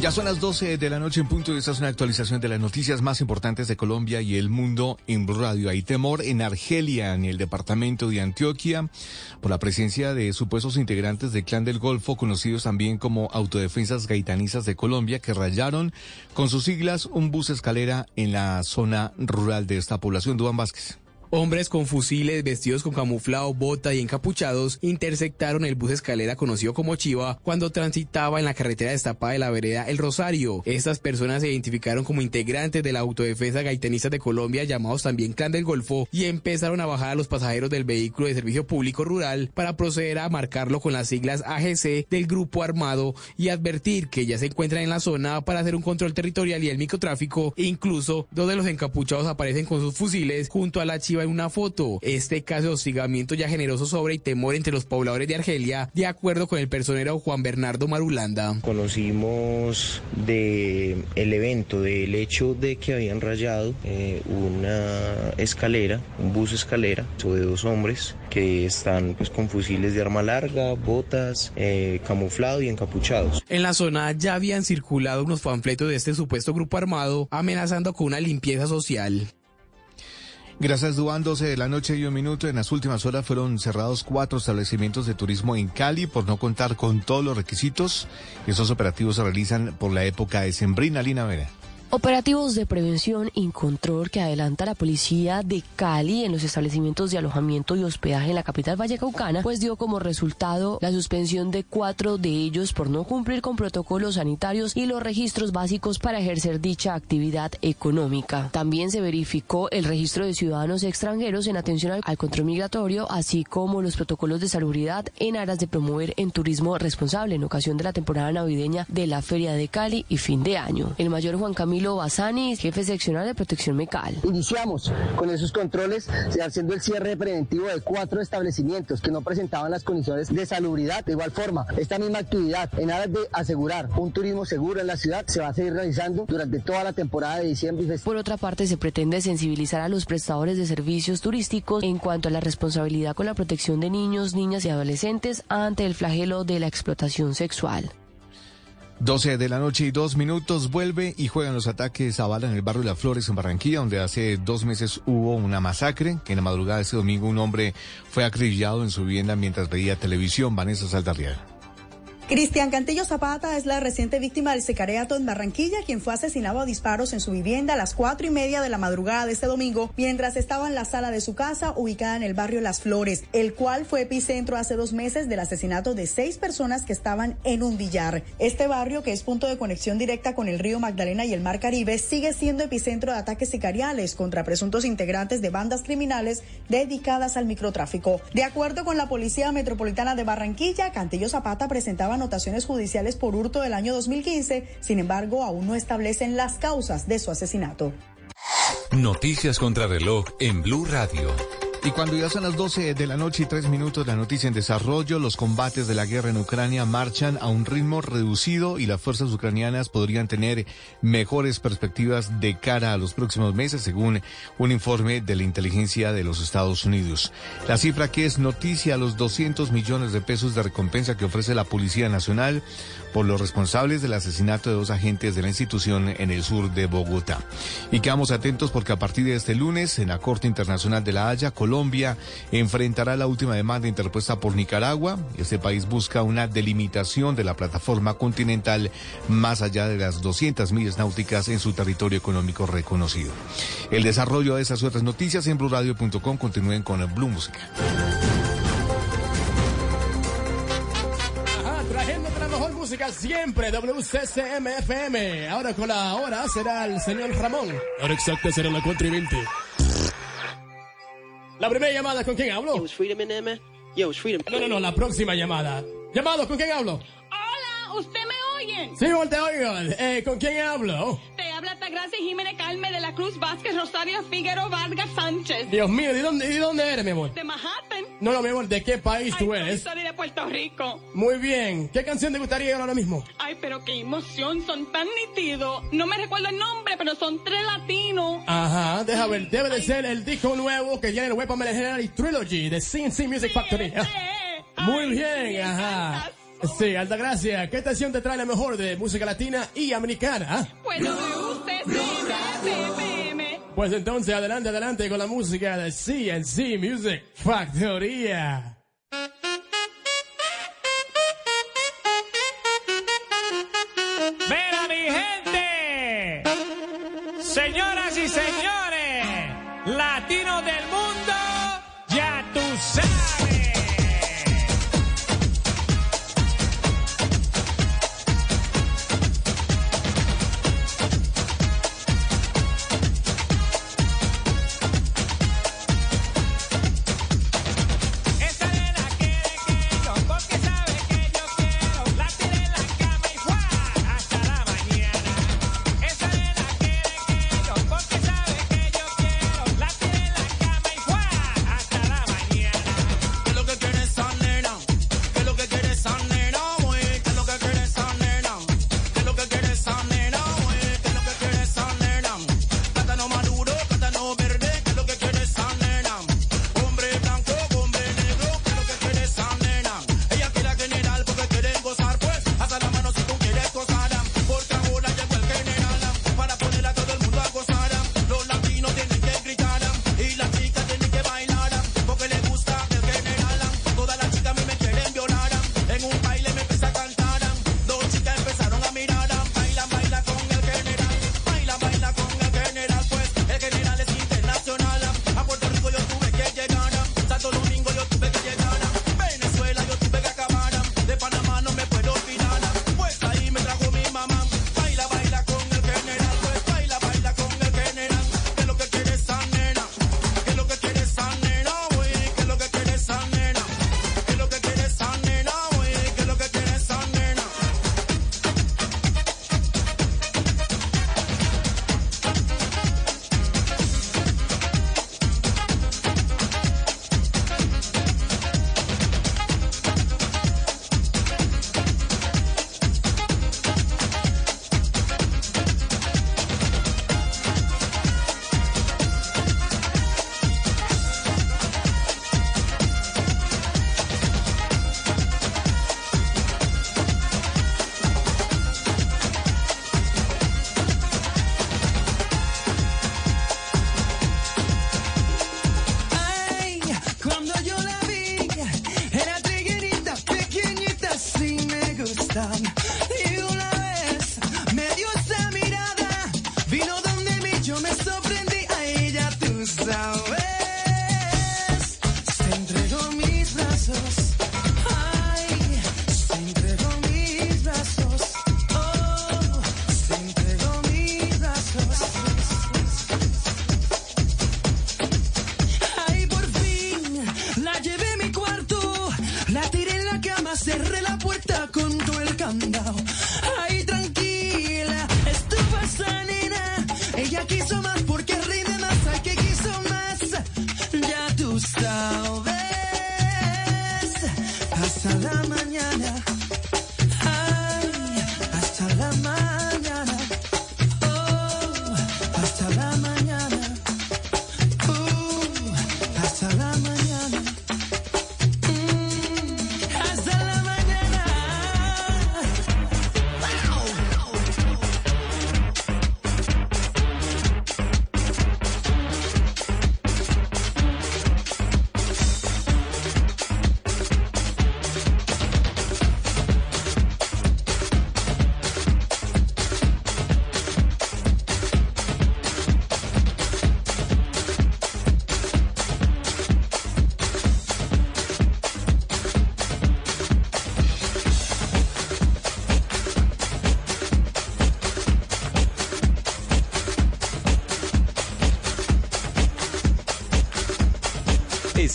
Ya son las 12 de la noche en punto y esta es una actualización de las noticias más importantes de Colombia y el mundo en Radio. Hay temor en Argelia, en el departamento de Antioquia, por la presencia de supuestos integrantes del Clan del Golfo, conocidos también como Autodefensas Gaitanizas de Colombia, que rayaron con sus siglas un bus escalera en la zona rural de esta población. Dubán Vázquez. Hombres con fusiles, vestidos con camuflado, bota y encapuchados interceptaron el bus escalera conocido como Chiva cuando transitaba en la carretera destapada de la vereda El Rosario. Estas personas se identificaron como integrantes de la autodefensa gaitenista de Colombia, llamados también Clan del Golfo, y empezaron a bajar a los pasajeros del vehículo de servicio público rural para proceder a marcarlo con las siglas AGC del grupo armado y advertir que ya se encuentran en la zona para hacer un control territorial y el microtráfico. Incluso dos de los encapuchados aparecen con sus fusiles junto a la Chiva en una foto. Este caso de hostigamiento ya generoso sobre y temor entre los pobladores de Argelia, de acuerdo con el personero Juan Bernardo Marulanda. Conocimos de el evento, del hecho de que habían rayado eh, una escalera, un bus escalera, de dos hombres que están pues con fusiles de arma larga, botas, eh, camuflado y encapuchados. En la zona ya habían circulado unos panfletos de este supuesto grupo armado amenazando con una limpieza social. Gracias, Duan. 12 de la noche y un minuto. En las últimas horas fueron cerrados cuatro establecimientos de turismo en Cali por no contar con todos los requisitos. Esos operativos se realizan por la época de Sembrina, Lina Vera. Operativos de prevención y control que adelanta la policía de Cali en los establecimientos de alojamiento y hospedaje en la capital vallecaucana, pues dio como resultado la suspensión de cuatro de ellos por no cumplir con protocolos sanitarios y los registros básicos para ejercer dicha actividad económica. También se verificó el registro de ciudadanos extranjeros en atención al control migratorio, así como los protocolos de salubridad en aras de promover en turismo responsable en ocasión de la temporada navideña de la Feria de Cali y fin de año. El mayor Juan Camilo Camilo Basani, jefe seccional de protección mecal. Iniciamos con esos controles haciendo el cierre preventivo de cuatro establecimientos que no presentaban las condiciones de salubridad. De igual forma, esta misma actividad en aras de asegurar un turismo seguro en la ciudad se va a seguir realizando durante toda la temporada de diciembre. Y Por otra parte, se pretende sensibilizar a los prestadores de servicios turísticos en cuanto a la responsabilidad con la protección de niños, niñas y adolescentes ante el flagelo de la explotación sexual. 12 de la noche y dos minutos vuelve y juegan los ataques a bala en el barrio de Las Flores en Barranquilla, donde hace dos meses hubo una masacre, que en la madrugada de ese domingo un hombre fue acribillado en su vivienda mientras veía televisión. Vanessa Saldarriaga. Cristian Cantillo Zapata es la reciente víctima del secareato en Barranquilla, quien fue asesinado a disparos en su vivienda a las cuatro y media de la madrugada de este domingo, mientras estaba en la sala de su casa ubicada en el barrio Las Flores, el cual fue epicentro hace dos meses del asesinato de seis personas que estaban en un billar. Este barrio, que es punto de conexión directa con el río Magdalena y el mar Caribe, sigue siendo epicentro de ataques sicariales contra presuntos integrantes de bandas criminales dedicadas al microtráfico. De acuerdo con la Policía Metropolitana de Barranquilla, Cantillo Zapata presentaba anotaciones judiciales por hurto del año 2015, sin embargo, aún no establecen las causas de su asesinato. Noticias contra reloj en Blue Radio. Y cuando ya son las 12 de la noche y tres minutos, la noticia en desarrollo, los combates de la guerra en Ucrania marchan a un ritmo reducido y las fuerzas ucranianas podrían tener mejores perspectivas de cara a los próximos meses, según un informe de la inteligencia de los Estados Unidos. La cifra que es noticia, los 200 millones de pesos de recompensa que ofrece la Policía Nacional por los responsables del asesinato de dos agentes de la institución en el sur de Bogotá. Y quedamos atentos porque a partir de este lunes, en la Corte Internacional de La Haya, enfrentará la última demanda interpuesta por Nicaragua. Este país busca una delimitación de la plataforma continental más allá de las 200 millas náuticas en su territorio económico reconocido. El desarrollo de esas otras noticias en blurradio.com continúen con el Blue Música. trayéndote la mejor música siempre, WCCMFM. Ahora con la hora será el señor Ramón. Ahora exacta será la 4 y 20. La primera llamada, ¿con quién hablo? Yo, it's Freedom in there, man. Yo, it's Freedom. No, no, no, la próxima llamada. Llamado, ¿con quién hablo? Hola, ¿usted me oyen? Sí, voltea, oigan. Eh, ¿Con quién hablo? Te habla Tagracia Jiménez Calme de la Cruz Vázquez Rosario Figueroa Vargas Sánchez. Dios mío, ¿de dónde, ¿de dónde eres, mi amor? De Manhattan. No, no, mi amor, ¿de qué país Ay, tú eres? Soy de Puerto Rico. Muy bien. ¿Qué canción te gustaría ahora mismo? Ay, pero qué emoción, son tan nitidos. No me recuerdo el nombre, pero son tres latinos. Ajá, deja ver, debe de Ay. ser el disco nuevo que viene el Weapon General y Trilogy de CNC Music sí, Factory. Muy Ay, bien, sí, ajá. Sí, Altagracia, ¿qué estación te trae la mejor de música latina y americana? Bueno. Pues entonces, adelante, adelante con la música de CNC Music Factoría.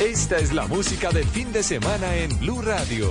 Esta es la música de fin de semana en Blue Radio.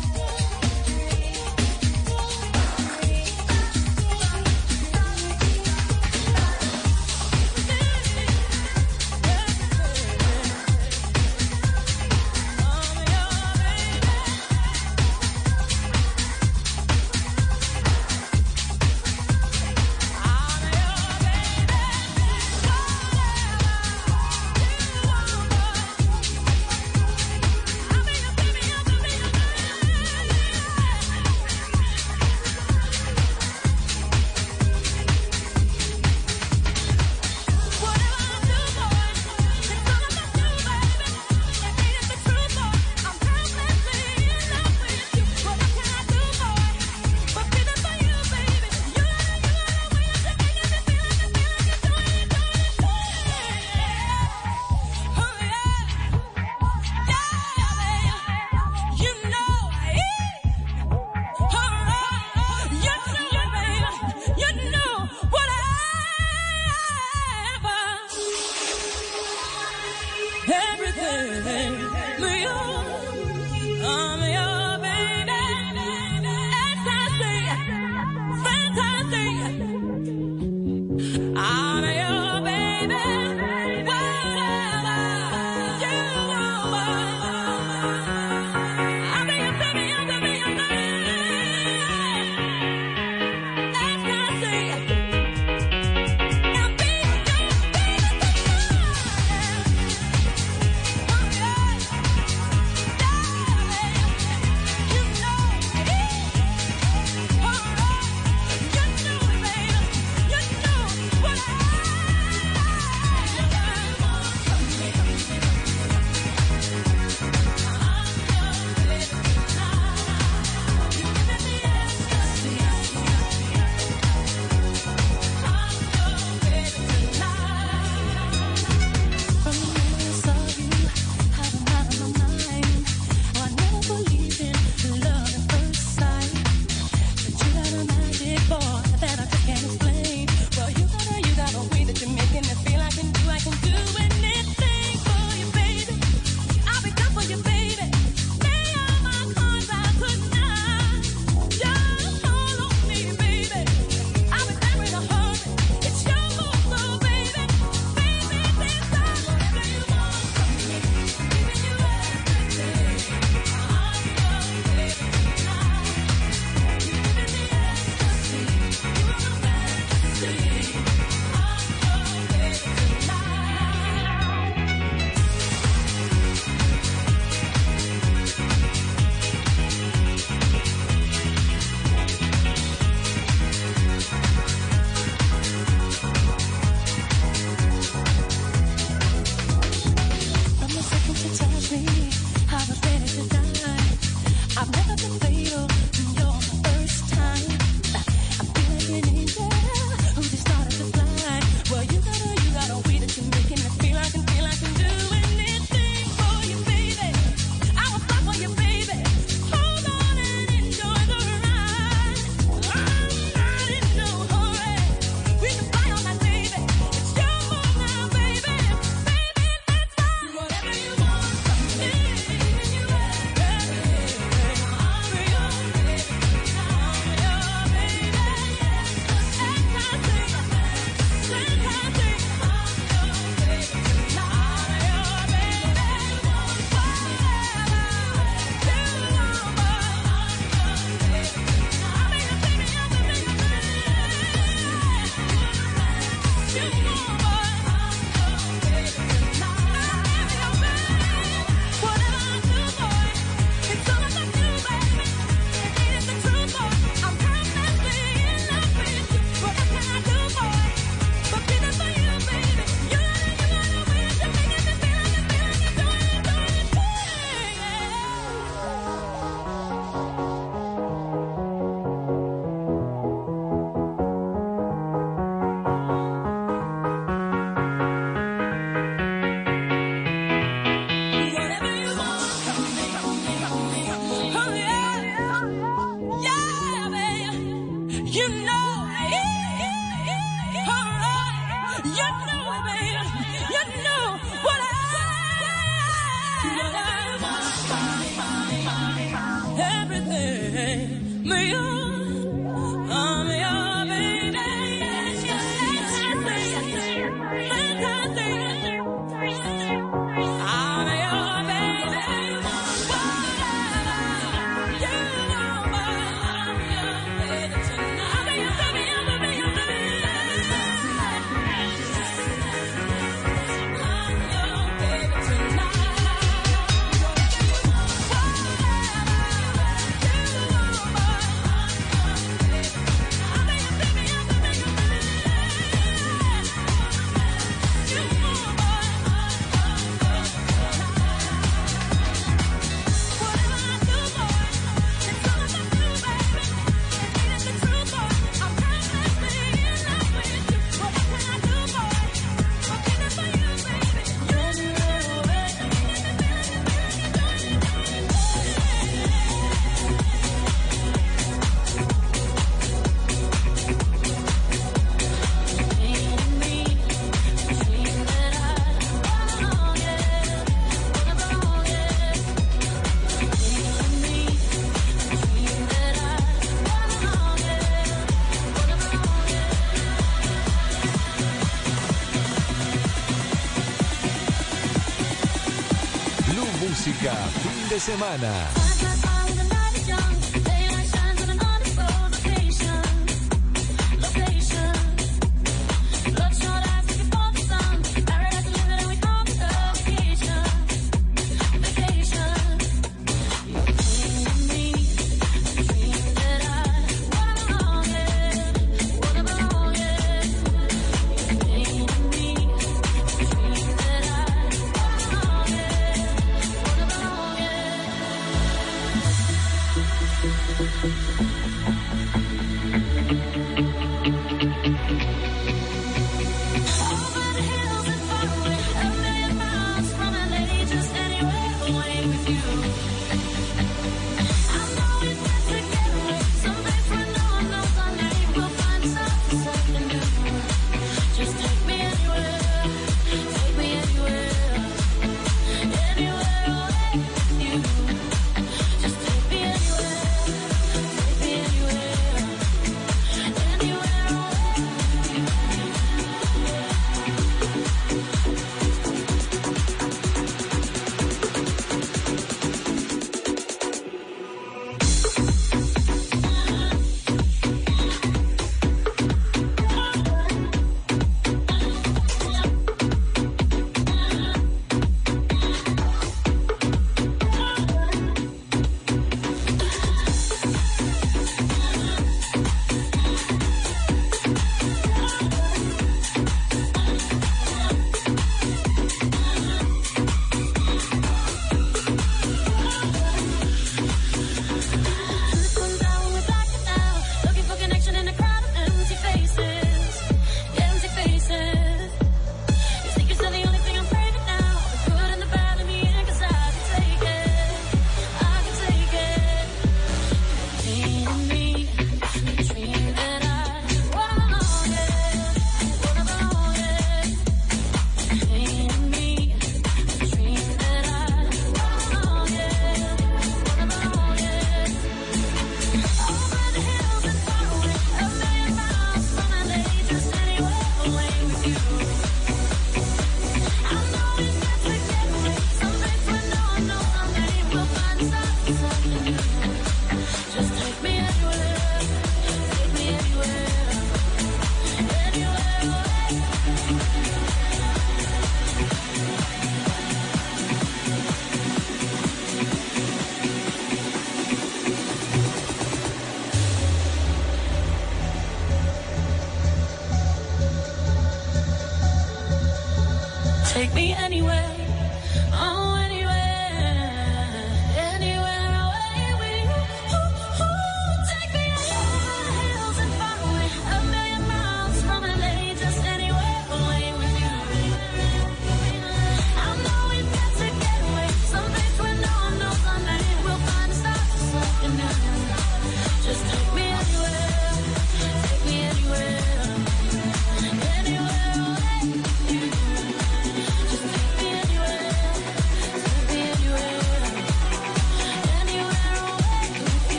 de semana.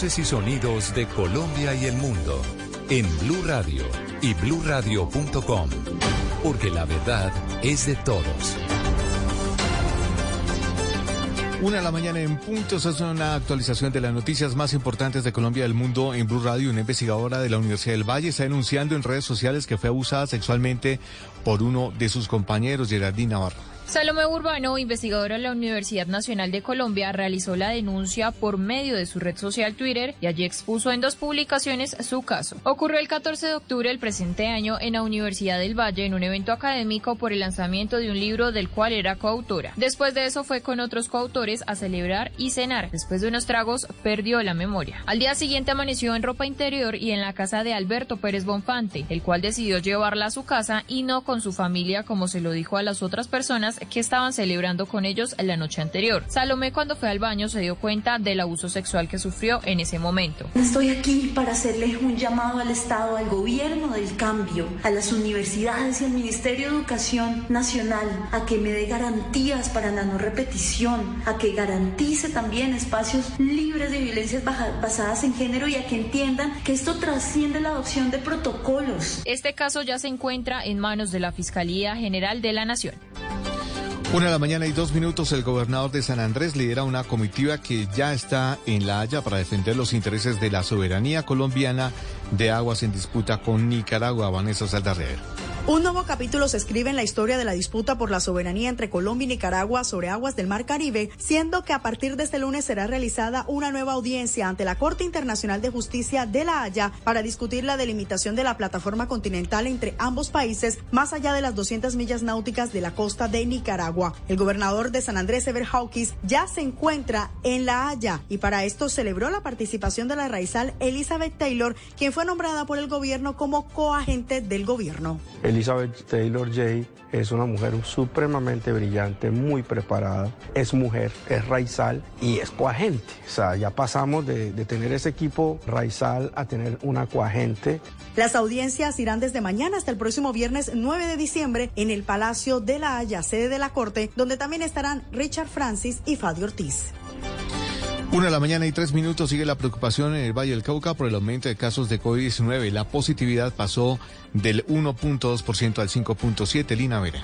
Y sonidos de Colombia y el mundo en Blue Radio y bluradio.com, porque la verdad es de todos. Una de la mañana en puntos es una actualización de las noticias más importantes de Colombia y del mundo en Blue Radio. Una investigadora de la Universidad del Valle está denunciando en redes sociales que fue abusada sexualmente por uno de sus compañeros, Gerardín Navarro. Salomé Urbano, investigadora de la Universidad Nacional de Colombia, realizó la denuncia por medio de su red social Twitter y allí expuso en dos publicaciones su caso. Ocurrió el 14 de octubre del presente año en la Universidad del Valle en un evento académico por el lanzamiento de un libro del cual era coautora. Después de eso fue con otros coautores a celebrar y cenar. Después de unos tragos perdió la memoria. Al día siguiente amaneció en ropa interior y en la casa de Alberto Pérez Bonfante, el cual decidió llevarla a su casa y no con su familia como se lo dijo a las otras personas que estaban celebrando con ellos la noche anterior. Salomé cuando fue al baño se dio cuenta del abuso sexual que sufrió en ese momento. Estoy aquí para hacerles un llamado al Estado, al gobierno del cambio, a las universidades y al Ministerio de Educación Nacional a que me dé garantías para la no repetición, a que garantice también espacios libres de violencias basadas en género y a que entiendan que esto trasciende la adopción de protocolos. Este caso ya se encuentra en manos de la Fiscalía General de la Nación. Una de la mañana y dos minutos, el gobernador de San Andrés lidera una comitiva que ya está en La Haya para defender los intereses de la soberanía colombiana de aguas en disputa con Nicaragua. Vanessa Saldarriaga. Un nuevo capítulo se escribe en la historia de la disputa por la soberanía entre Colombia y Nicaragua sobre aguas del Mar Caribe, siendo que a partir de este lunes será realizada una nueva audiencia ante la Corte Internacional de Justicia de La Haya para discutir la delimitación de la plataforma continental entre ambos países más allá de las 200 millas náuticas de la costa de Nicaragua. El gobernador de San Andrés, Ever Hawkins, ya se encuentra en La Haya y para esto celebró la participación de la raizal Elizabeth Taylor, quien fue nombrada por el gobierno como coagente del gobierno. Elizabeth Taylor Jay es una mujer supremamente brillante, muy preparada, es mujer, es raizal y es coagente. O sea, ya pasamos de, tener ese equipo raizal a tener una coagente. Las audiencias irán desde mañana hasta el próximo viernes 9 de diciembre en el Palacio de la Haya, sede de la Corte, donde también estarán Richard Francis y Fabio Ortiz. Una de la mañana y tres minutos sigue la preocupación en el Valle del Cauca por el aumento de casos de COVID-19. La positividad pasó del 1.2% al 5.7%. Lina Vera.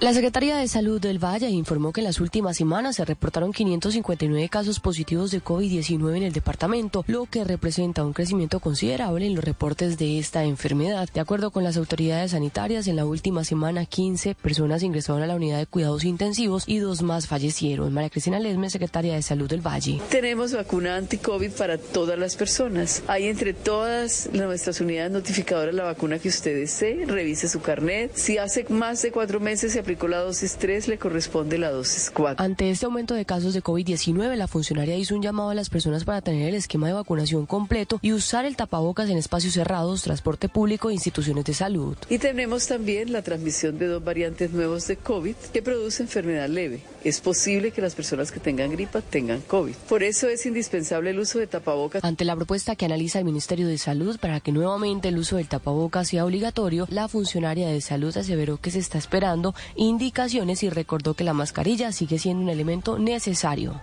La Secretaría de Salud del Valle informó que en las últimas semanas se reportaron 559 casos positivos de COVID-19 en el departamento, lo que representa un crecimiento considerable en los reportes de esta enfermedad. De acuerdo con las autoridades sanitarias, en la última semana 15 personas ingresaron a la unidad de cuidados intensivos y dos más fallecieron. María Cristina Lesme, secretaria de Salud del Valle. Tenemos vacuna anti-COVID para todas las personas. Hay entre todas nuestras unidades notificadoras la vacuna que usted desee. Revise su carnet. Si hace más de cuatro meses se aplicó la dosis 3, le corresponde la dosis 4. Ante este aumento de casos de COVID-19, la funcionaria hizo un llamado a las personas para tener el esquema de vacunación completo y usar el tapabocas en espacios cerrados, transporte público e instituciones de salud. Y tenemos también la transmisión de dos variantes nuevos de COVID que produce enfermedad leve. Es posible que las personas que tengan gripa tengan COVID. Por eso es indispensable el uso de tapabocas. Ante la propuesta que analiza el Ministerio de Salud para que nuevamente el uso del tapabocas sea obligatorio, la funcionaria de salud aseveró que se está esperando indicaciones y recordó que la mascarilla sigue siendo un elemento necesario.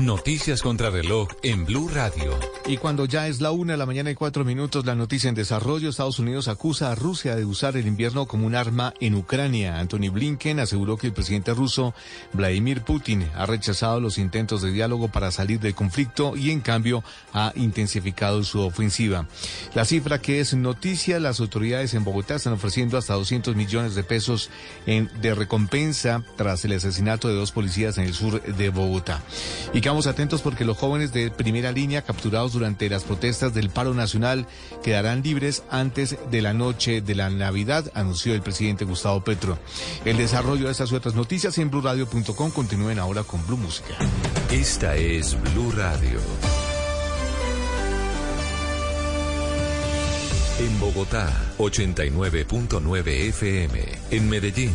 Noticias contra reloj en Blue Radio. Y cuando ya es la una de la mañana y cuatro minutos, la noticia en desarrollo, Estados Unidos acusa a Rusia de usar el invierno como un arma en Ucrania. Anthony Blinken aseguró que el presidente ruso, Vladimir Putin, ha rechazado los intentos de diálogo para salir del conflicto y en cambio ha intensificado su ofensiva. La cifra que es noticia, las autoridades en Bogotá están ofreciendo hasta 200 millones de pesos en, de recompensa tras el asesinato de dos policías en el sur de Bogotá. Quedamos atentos porque los jóvenes de primera línea capturados durante las protestas del paro nacional quedarán libres antes de la noche de la Navidad, anunció el presidente Gustavo Petro. El desarrollo de estas y otras noticias en blurradio.com continúen ahora con Blue Música. Esta es Blue Radio. En Bogotá, 89.9 FM. En Medellín,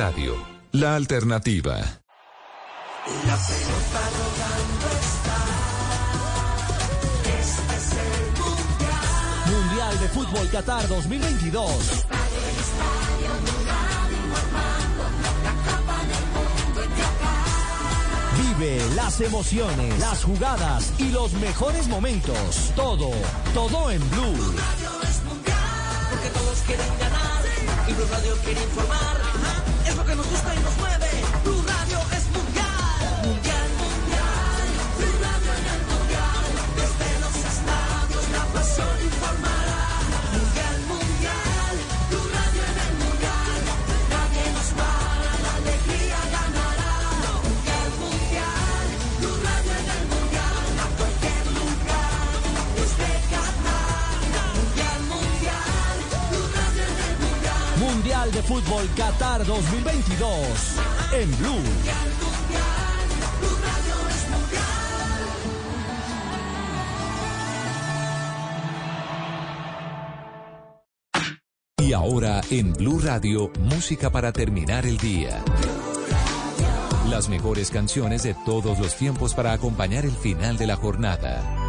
Radio, la alternativa. La pelota rodando está. Este es el mundial. Mundial de Fútbol Qatar 2022. Vive las emociones, las jugadas y los mejores momentos. Todo, todo en Blue. Porque todos quieren ganar y Blue Radio quiere informar. Fútbol Qatar 2022. En Blue. Y ahora en Blue Radio, música para terminar el día. Las mejores canciones de todos los tiempos para acompañar el final de la jornada.